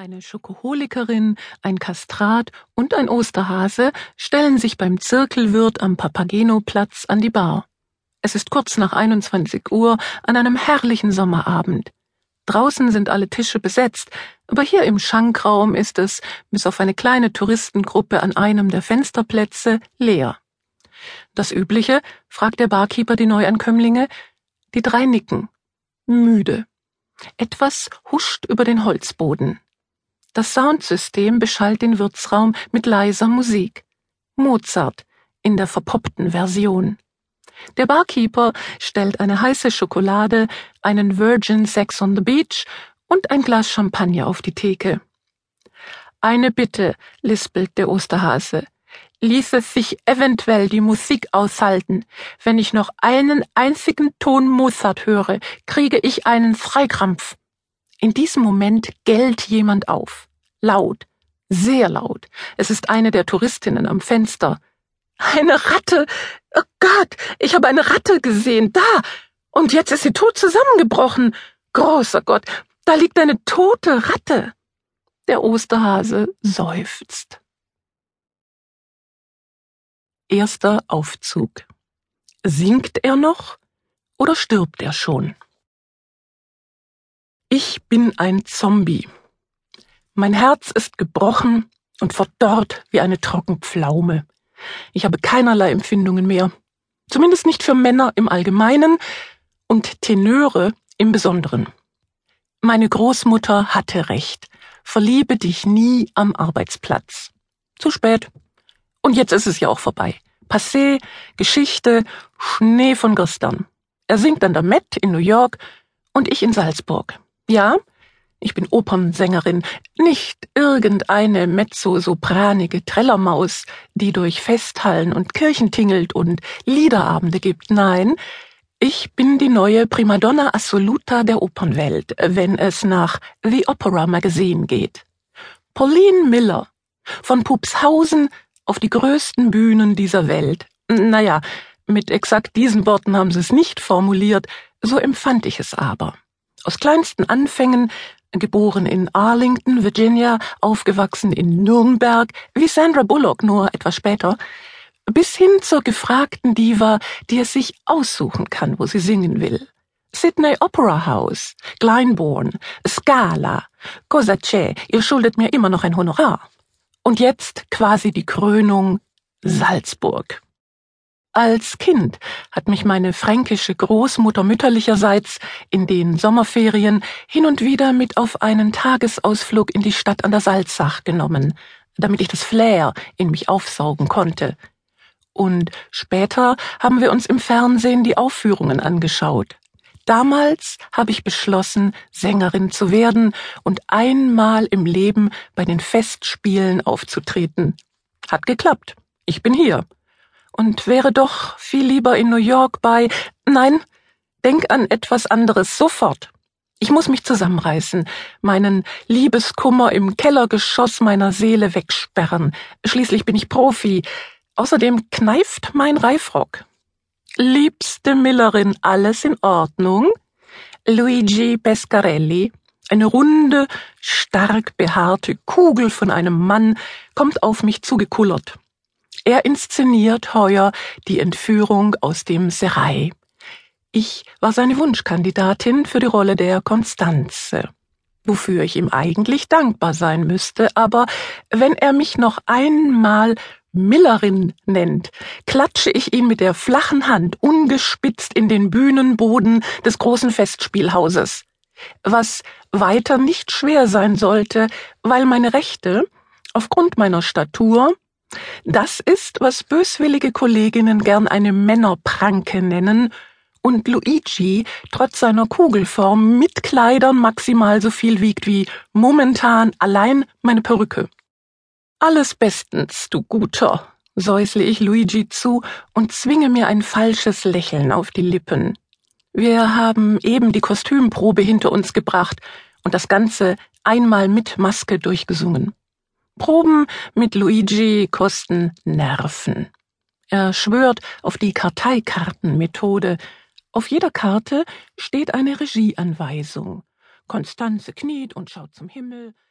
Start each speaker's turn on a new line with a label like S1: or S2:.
S1: Eine Schokoholikerin, ein Kastrat und ein Osterhase stellen sich beim Zirkelwirt am Papageno-Platz an die Bar. Es ist kurz nach 21 Uhr an einem herrlichen Sommerabend. Draußen sind alle Tische besetzt, aber hier im Schankraum ist es, bis auf eine kleine Touristengruppe an einem der Fensterplätze, leer. Das Übliche? fragt der Barkeeper die Neuankömmlinge. Die drei nicken. Müde. Etwas huscht über den Holzboden. Das Soundsystem beschallt den Wirtsraum mit leiser Musik. Mozart in der verpoppten Version. Der Barkeeper stellt eine heiße Schokolade, einen Virgin Sex on the Beach und ein Glas Champagner auf die Theke. Eine Bitte, lispelt der Osterhase. Ließe sich eventuell die Musik aushalten. Wenn ich noch einen einzigen Ton Mozart höre, kriege ich einen Freikrampf. In diesem Moment gellt jemand auf. Laut, sehr laut. Es ist eine der Touristinnen am Fenster. Eine Ratte! Oh Gott, ich habe eine Ratte gesehen. Da! Und jetzt ist sie tot zusammengebrochen. Großer Gott, da liegt eine tote Ratte. Der Osterhase seufzt. Erster Aufzug. Singt er noch oder stirbt er schon? Ich bin ein Zombie. Mein Herz ist gebrochen und verdorrt wie eine Trockenpflaume. Ich habe keinerlei Empfindungen mehr. Zumindest nicht für Männer im Allgemeinen und Tenöre im Besonderen. Meine Großmutter hatte recht. Verliebe dich nie am Arbeitsplatz. Zu spät. Und jetzt ist es ja auch vorbei. Passé, Geschichte, Schnee von gestern. Er singt an der Met in New York und ich in Salzburg. Ja, ich bin Opernsängerin, nicht irgendeine mezzosopranige Trellermaus, die durch Festhallen und Kirchen tingelt und Liederabende gibt. Nein, ich bin die neue Primadonna Assoluta der Opernwelt, wenn es nach The Opera Magazine geht. Pauline Miller, von Pupshausen auf die größten Bühnen dieser Welt. Naja, mit exakt diesen Worten haben sie es nicht formuliert, so empfand ich es aber. Aus kleinsten Anfängen, geboren in Arlington, Virginia, aufgewachsen in Nürnberg, wie Sandra Bullock nur etwas später, bis hin zur gefragten Diva, die es sich aussuchen kann, wo sie singen will. Sydney Opera House, Glyndebourne, Scala, Cosa c'è, ihr schuldet mir immer noch ein Honorar. Und jetzt quasi die Krönung Salzburg. Als Kind hat mich meine fränkische Großmutter mütterlicherseits in den Sommerferien hin und wieder mit auf einen Tagesausflug in die Stadt an der Salzach genommen, damit ich das Flair in mich aufsaugen konnte. Und später haben wir uns im Fernsehen die Aufführungen angeschaut. Damals habe ich beschlossen, Sängerin zu werden und einmal im Leben bei den Festspielen aufzutreten. Hat geklappt. Ich bin hier und wäre doch viel lieber in New York bei. Nein, denk an etwas anderes sofort. Ich muss mich zusammenreißen, meinen Liebeskummer im Kellergeschoss meiner Seele wegsperren. Schließlich bin ich Profi. Außerdem kneift mein Reifrock. Liebste Millerin, alles in Ordnung? Luigi Pescarelli, eine runde, stark behaarte Kugel von einem Mann, kommt auf mich zugekullert. Er inszeniert heuer die Entführung aus dem Serai. Ich war seine Wunschkandidatin für die Rolle der Konstanze, wofür ich ihm eigentlich dankbar sein müsste, aber wenn er mich noch einmal Millerin nennt, klatsche ich ihn mit der flachen Hand ungespitzt in den Bühnenboden des großen Festspielhauses, was weiter nicht schwer sein sollte, weil meine Rechte, aufgrund meiner Statur, das ist, was böswillige Kolleginnen gern eine Männerpranke nennen, und Luigi trotz seiner Kugelform mit Kleidern maximal so viel wiegt wie momentan allein meine Perücke. Alles bestens, du Guter, säusle ich Luigi zu und zwinge mir ein falsches Lächeln auf die Lippen. Wir haben eben die Kostümprobe hinter uns gebracht und das Ganze einmal mit Maske durchgesungen. Proben mit Luigi kosten Nerven. Er schwört auf die Karteikartenmethode. Auf jeder Karte steht eine Regieanweisung. Konstanze kniet und schaut zum Himmel.